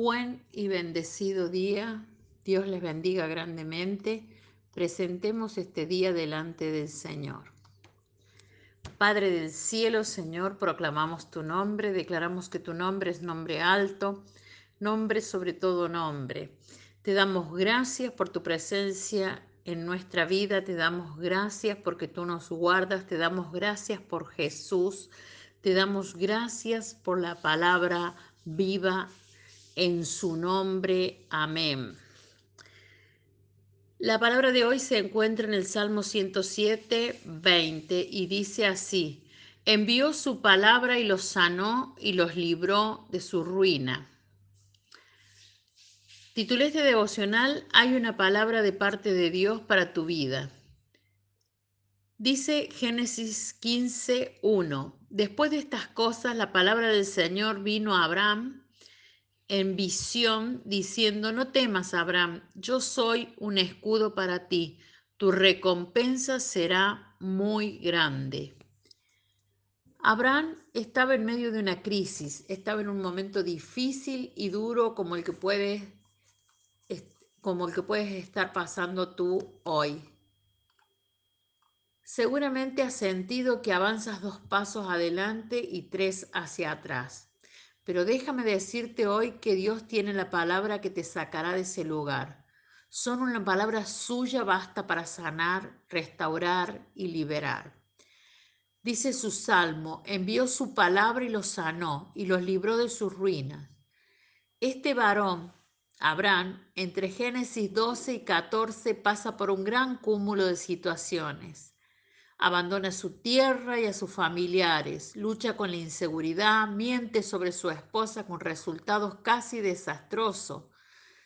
Buen y bendecido día. Dios les bendiga grandemente. Presentemos este día delante del Señor. Padre del cielo, Señor, proclamamos tu nombre, declaramos que tu nombre es nombre alto, nombre sobre todo nombre. Te damos gracias por tu presencia en nuestra vida, te damos gracias porque tú nos guardas, te damos gracias por Jesús, te damos gracias por la palabra viva en su nombre. Amén. La palabra de hoy se encuentra en el Salmo 107, 20 y dice así, envió su palabra y los sanó y los libró de su ruina. Titulé este devocional, hay una palabra de parte de Dios para tu vida. Dice Génesis 15, 1. Después de estas cosas, la palabra del Señor vino a Abraham en visión, diciendo, no temas, Abraham, yo soy un escudo para ti, tu recompensa será muy grande. Abraham estaba en medio de una crisis, estaba en un momento difícil y duro como el que puedes, como el que puedes estar pasando tú hoy. Seguramente has sentido que avanzas dos pasos adelante y tres hacia atrás pero déjame decirte hoy que Dios tiene la palabra que te sacará de ese lugar. Son una palabra suya basta para sanar, restaurar y liberar. Dice su salmo, envió su palabra y los sanó y los libró de sus ruinas. Este varón, Abraham, entre Génesis 12 y 14 pasa por un gran cúmulo de situaciones abandona su tierra y a sus familiares, lucha con la inseguridad, miente sobre su esposa con resultados casi desastrosos.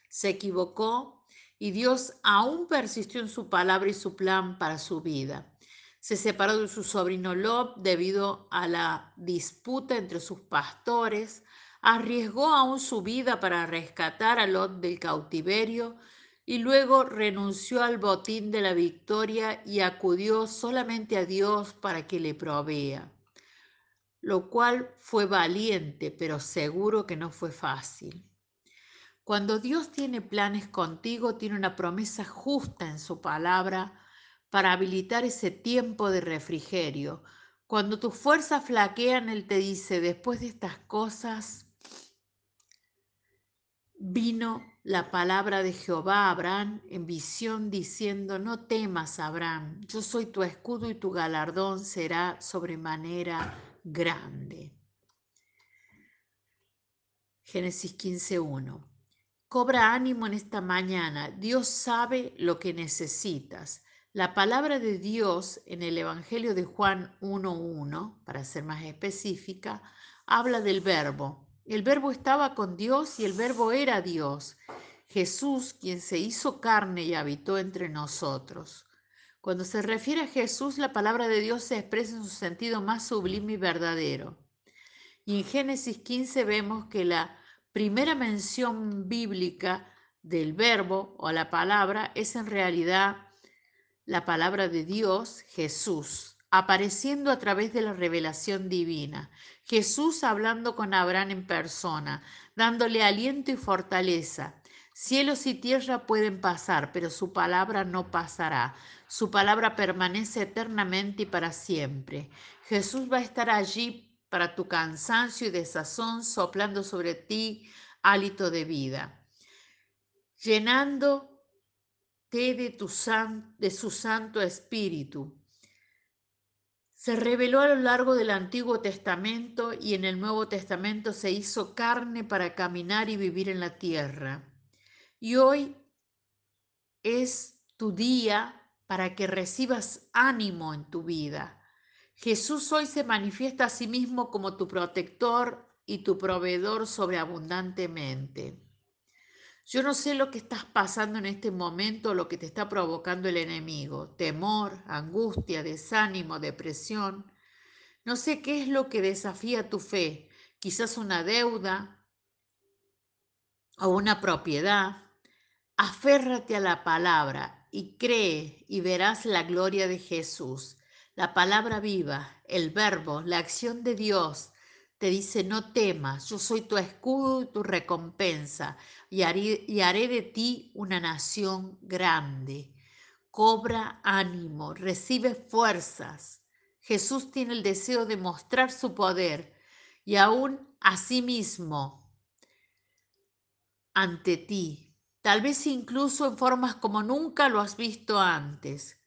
Se equivocó y Dios aún persistió en su palabra y su plan para su vida. Se separó de su sobrino Lob debido a la disputa entre sus pastores, arriesgó aún su vida para rescatar a Lot del cautiverio y luego renunció al botín de la victoria y acudió solamente a Dios para que le provea, lo cual fue valiente, pero seguro que no fue fácil. Cuando Dios tiene planes contigo, tiene una promesa justa en su palabra para habilitar ese tiempo de refrigerio. Cuando tus fuerzas flaquean, Él te dice, después de estas cosas, vino la palabra de Jehová a Abraham en visión diciendo, no temas, Abraham, yo soy tu escudo y tu galardón será sobremanera grande. Génesis 15.1. Cobra ánimo en esta mañana, Dios sabe lo que necesitas. La palabra de Dios en el Evangelio de Juan 1.1, para ser más específica, habla del verbo, el verbo estaba con Dios y el verbo era Dios. Jesús, quien se hizo carne y habitó entre nosotros. Cuando se refiere a Jesús, la palabra de Dios se expresa en su sentido más sublime y verdadero. Y en Génesis 15 vemos que la primera mención bíblica del verbo o la palabra es en realidad la palabra de Dios, Jesús apareciendo a través de la revelación divina. Jesús hablando con Abraham en persona, dándole aliento y fortaleza. Cielos y tierra pueden pasar, pero su palabra no pasará. Su palabra permanece eternamente y para siempre. Jesús va a estar allí para tu cansancio y desazón, soplando sobre ti hálito de vida, llenándote de, de su Santo Espíritu se reveló a lo largo del Antiguo Testamento y en el Nuevo Testamento se hizo carne para caminar y vivir en la tierra. Y hoy es tu día para que recibas ánimo en tu vida. Jesús hoy se manifiesta a sí mismo como tu protector y tu proveedor sobreabundantemente. Yo no sé lo que estás pasando en este momento, lo que te está provocando el enemigo, temor, angustia, desánimo, depresión. No sé qué es lo que desafía tu fe, quizás una deuda o una propiedad. Aférrate a la palabra y cree y verás la gloria de Jesús. La palabra viva, el verbo, la acción de Dios te dice, no temas, yo soy tu escudo y tu recompensa, y haré, de ti una nación grande. Cobra ánimo, recibe fuerzas. Jesús tiene el deseo de mostrar su poder y aún a sí mismo ante ti, tal vez incluso en formas como nunca lo has visto antes.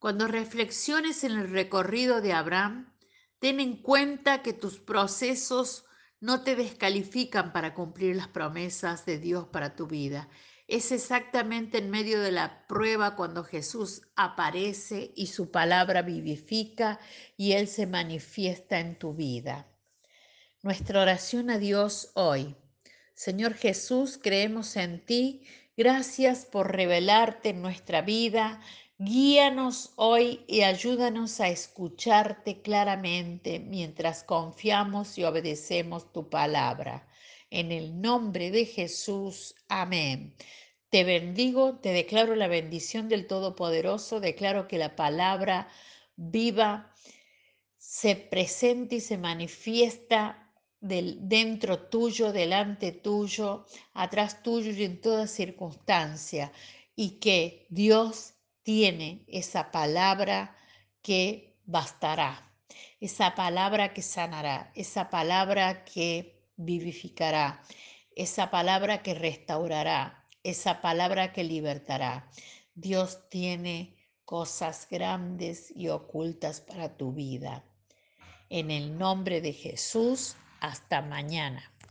Cuando reflexiones en el recorrido de Abraham, Ten en cuenta que tus procesos no te descalifican para cumplir las promesas de Dios para tu vida. Es exactamente en medio de la prueba cuando Jesús aparece y su palabra vivifica y Él se manifiesta en tu vida. Nuestra oración a Dios hoy. Señor Jesús, creemos en ti. Gracias por revelarte en nuestra vida. Guíanos hoy y ayúdanos a escucharte claramente mientras confiamos y obedecemos tu palabra. En el nombre de Jesús, amén. Te bendigo, te declaro la bendición del Todopoderoso, declaro que la palabra viva se presenta y se manifiesta del, dentro tuyo, delante tuyo, atrás tuyo y en toda circunstancia, y que Dios tiene esa palabra que bastará, esa palabra que sanará, esa palabra que vivificará, esa palabra que restaurará, esa palabra que libertará. Dios tiene cosas grandes y ocultas para tu vida. En el nombre de Jesús, hasta mañana.